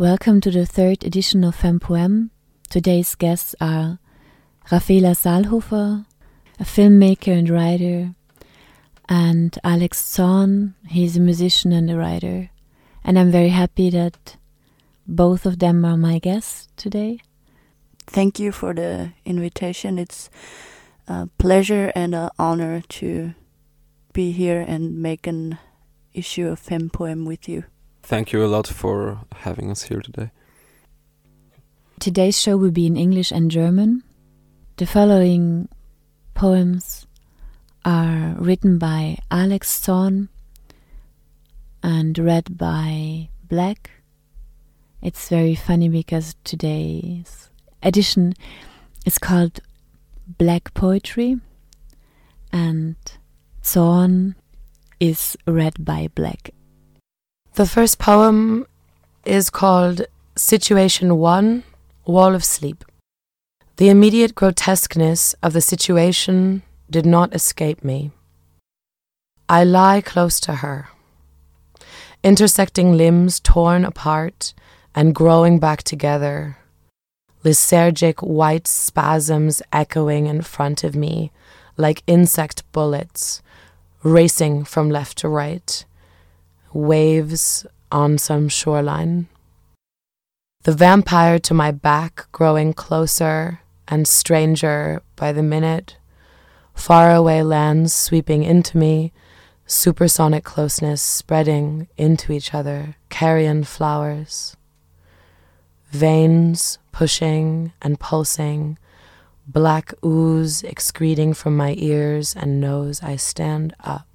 Welcome to the third edition of Fempoem. Today's guests are Raphaela Salhofer, a filmmaker and writer, and Alex Zorn, he's a musician and a writer. And I'm very happy that both of them are my guests today. Thank you for the invitation. It's a pleasure and an honor to be here and make an issue of Fempoem with you. Thank you a lot for having us here today. Today's show will be in English and German. The following poems are written by Alex Zorn and read by Black. It's very funny because today's edition is called Black Poetry and Zorn is read by Black. The first poem is called Situation 1 Wall of Sleep. The immediate grotesqueness of the situation did not escape me. I lie close to her, intersecting limbs torn apart and growing back together, lysergic white spasms echoing in front of me like insect bullets, racing from left to right waves on some shoreline. The vampire to my back growing closer and stranger by the minute, faraway lands sweeping into me, supersonic closeness spreading into each other, carrion flowers. Veins pushing and pulsing, black ooze excreting from my ears and nose, I stand up.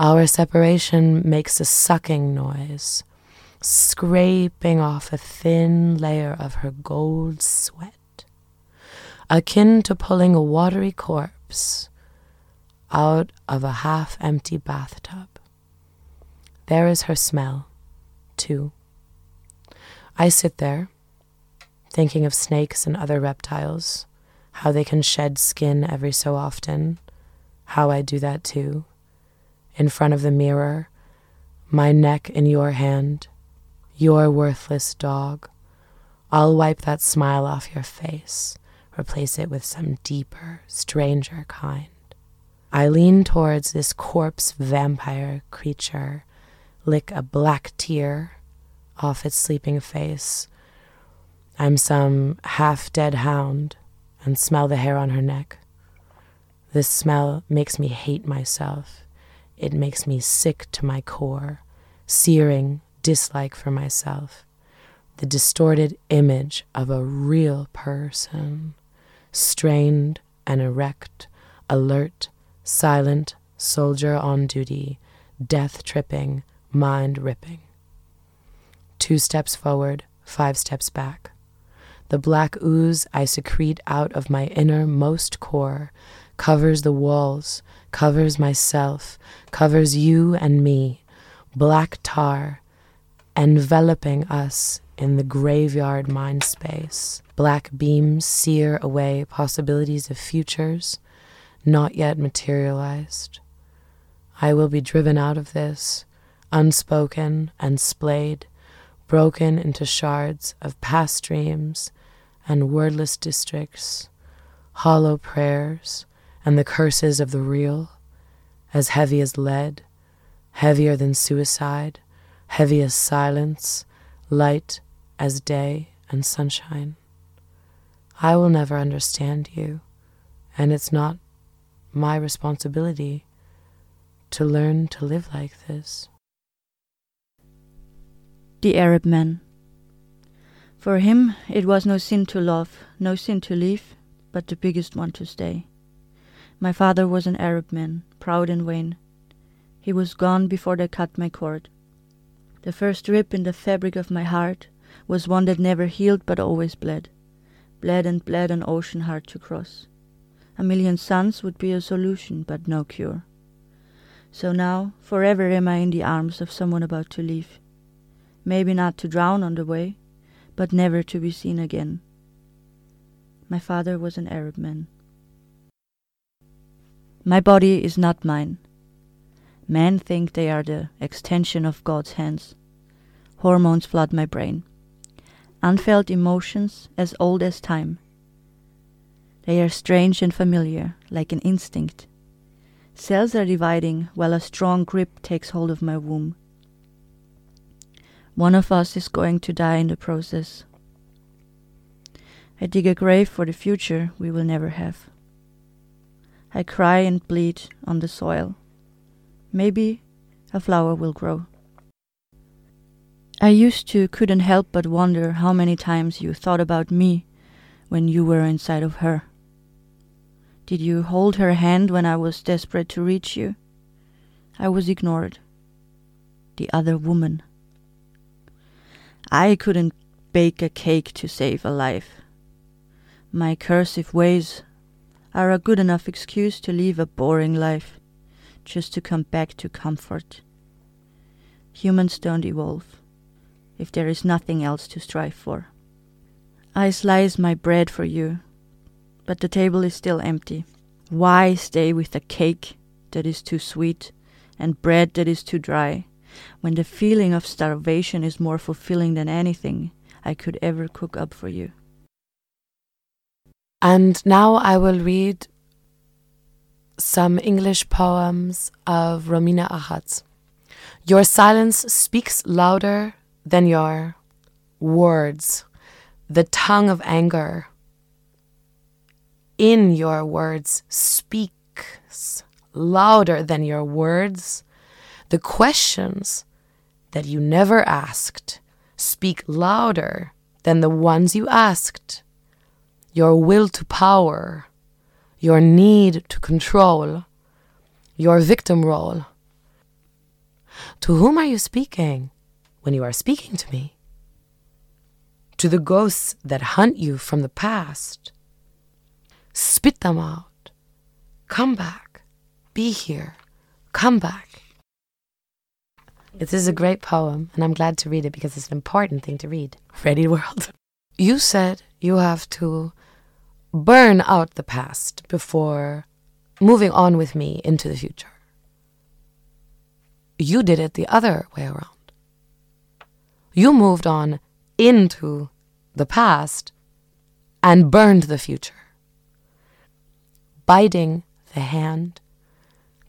Our separation makes a sucking noise, scraping off a thin layer of her gold sweat, akin to pulling a watery corpse out of a half empty bathtub. There is her smell, too. I sit there, thinking of snakes and other reptiles, how they can shed skin every so often, how I do that too in front of the mirror, my neck in your hand, your worthless dog. I'll wipe that smile off your face, replace it with some deeper, stranger kind. I lean towards this corpse vampire creature, lick a black tear off its sleeping face. I'm some half dead hound and smell the hair on her neck. This smell makes me hate myself it makes me sick to my core, searing dislike for myself. The distorted image of a real person, strained and erect, alert, silent, soldier on duty, death tripping, mind ripping. Two steps forward, five steps back. The black ooze I secrete out of my innermost core covers the walls, covers myself, covers you and me, black tar, enveloping us in the graveyard mind space. Black beams sear away possibilities of futures not yet materialized. I will be driven out of this, unspoken and splayed, broken into shards of past dreams and wordless districts, hollow prayers, and the curses of the real, as heavy as lead, heavier than suicide, heavy as silence, light as day and sunshine. I will never understand you, and it's not my responsibility to learn to live like this. The Arab man. For him, it was no sin to love, no sin to leave, but the biggest one to stay. My father was an Arab man, proud and vain. He was gone before they cut my cord. The first rip in the fabric of my heart was one that never healed but always bled. Bled and bled an ocean hard to cross. A million suns would be a solution, but no cure. So now, forever am I in the arms of someone about to leave. Maybe not to drown on the way, but never to be seen again. My father was an Arab man. My body is not mine. Men think they are the extension of God's hands. Hormones flood my brain. Unfelt emotions as old as time. They are strange and familiar, like an instinct. Cells are dividing while a strong grip takes hold of my womb. One of us is going to die in the process. I dig a grave for the future we will never have. I cry and bleed on the soil. Maybe a flower will grow. I used to couldn't help but wonder how many times you thought about me when you were inside of her. Did you hold her hand when I was desperate to reach you? I was ignored. The other woman. I couldn't bake a cake to save a life. My cursive ways are a good enough excuse to live a boring life, just to come back to comfort. Humans don't evolve if there is nothing else to strive for. I slice my bread for you, but the table is still empty. Why stay with a cake that is too sweet and bread that is too dry, when the feeling of starvation is more fulfilling than anything I could ever cook up for you? And now I will read some English poems of Romina Achatz. Your silence speaks louder than your words, the tongue of anger in your words speaks louder than your words. The questions that you never asked speak louder than the ones you asked your will to power, your need to control, your victim role. To whom are you speaking when you are speaking to me? To the ghosts that hunt you from the past. Spit them out. Come back. Be here. Come back. This is a great poem, and I'm glad to read it because it's an important thing to read. Ready, world? You said you have to burn out the past before moving on with me into the future. You did it the other way around. You moved on into the past and burned the future. Biting the hand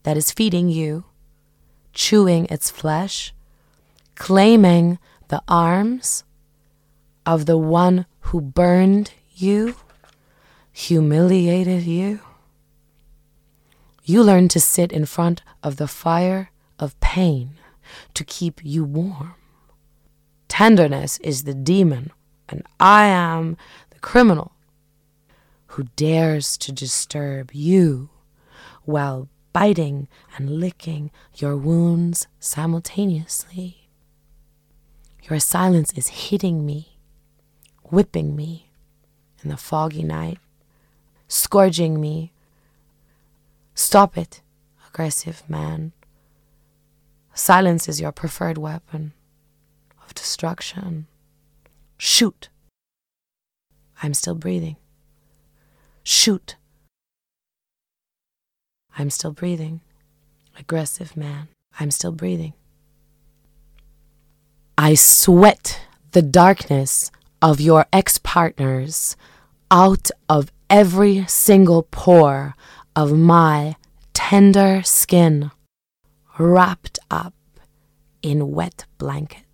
that is feeding you, chewing its flesh, claiming the arms of the one who burned you humiliated you. You learned to sit in front of the fire of pain to keep you warm. Tenderness is the demon, and I am the criminal who dares to disturb you while biting and licking your wounds simultaneously. Your silence is hitting me, whipping me in the foggy night scourging me. Stop it, aggressive man. Silence is your preferred weapon of destruction. Shoot. I'm still breathing. Shoot. I'm still breathing. Aggressive man. I'm still breathing. I sweat the darkness of your ex partners out of every single pore of my tender skin wrapped up in wet blanket.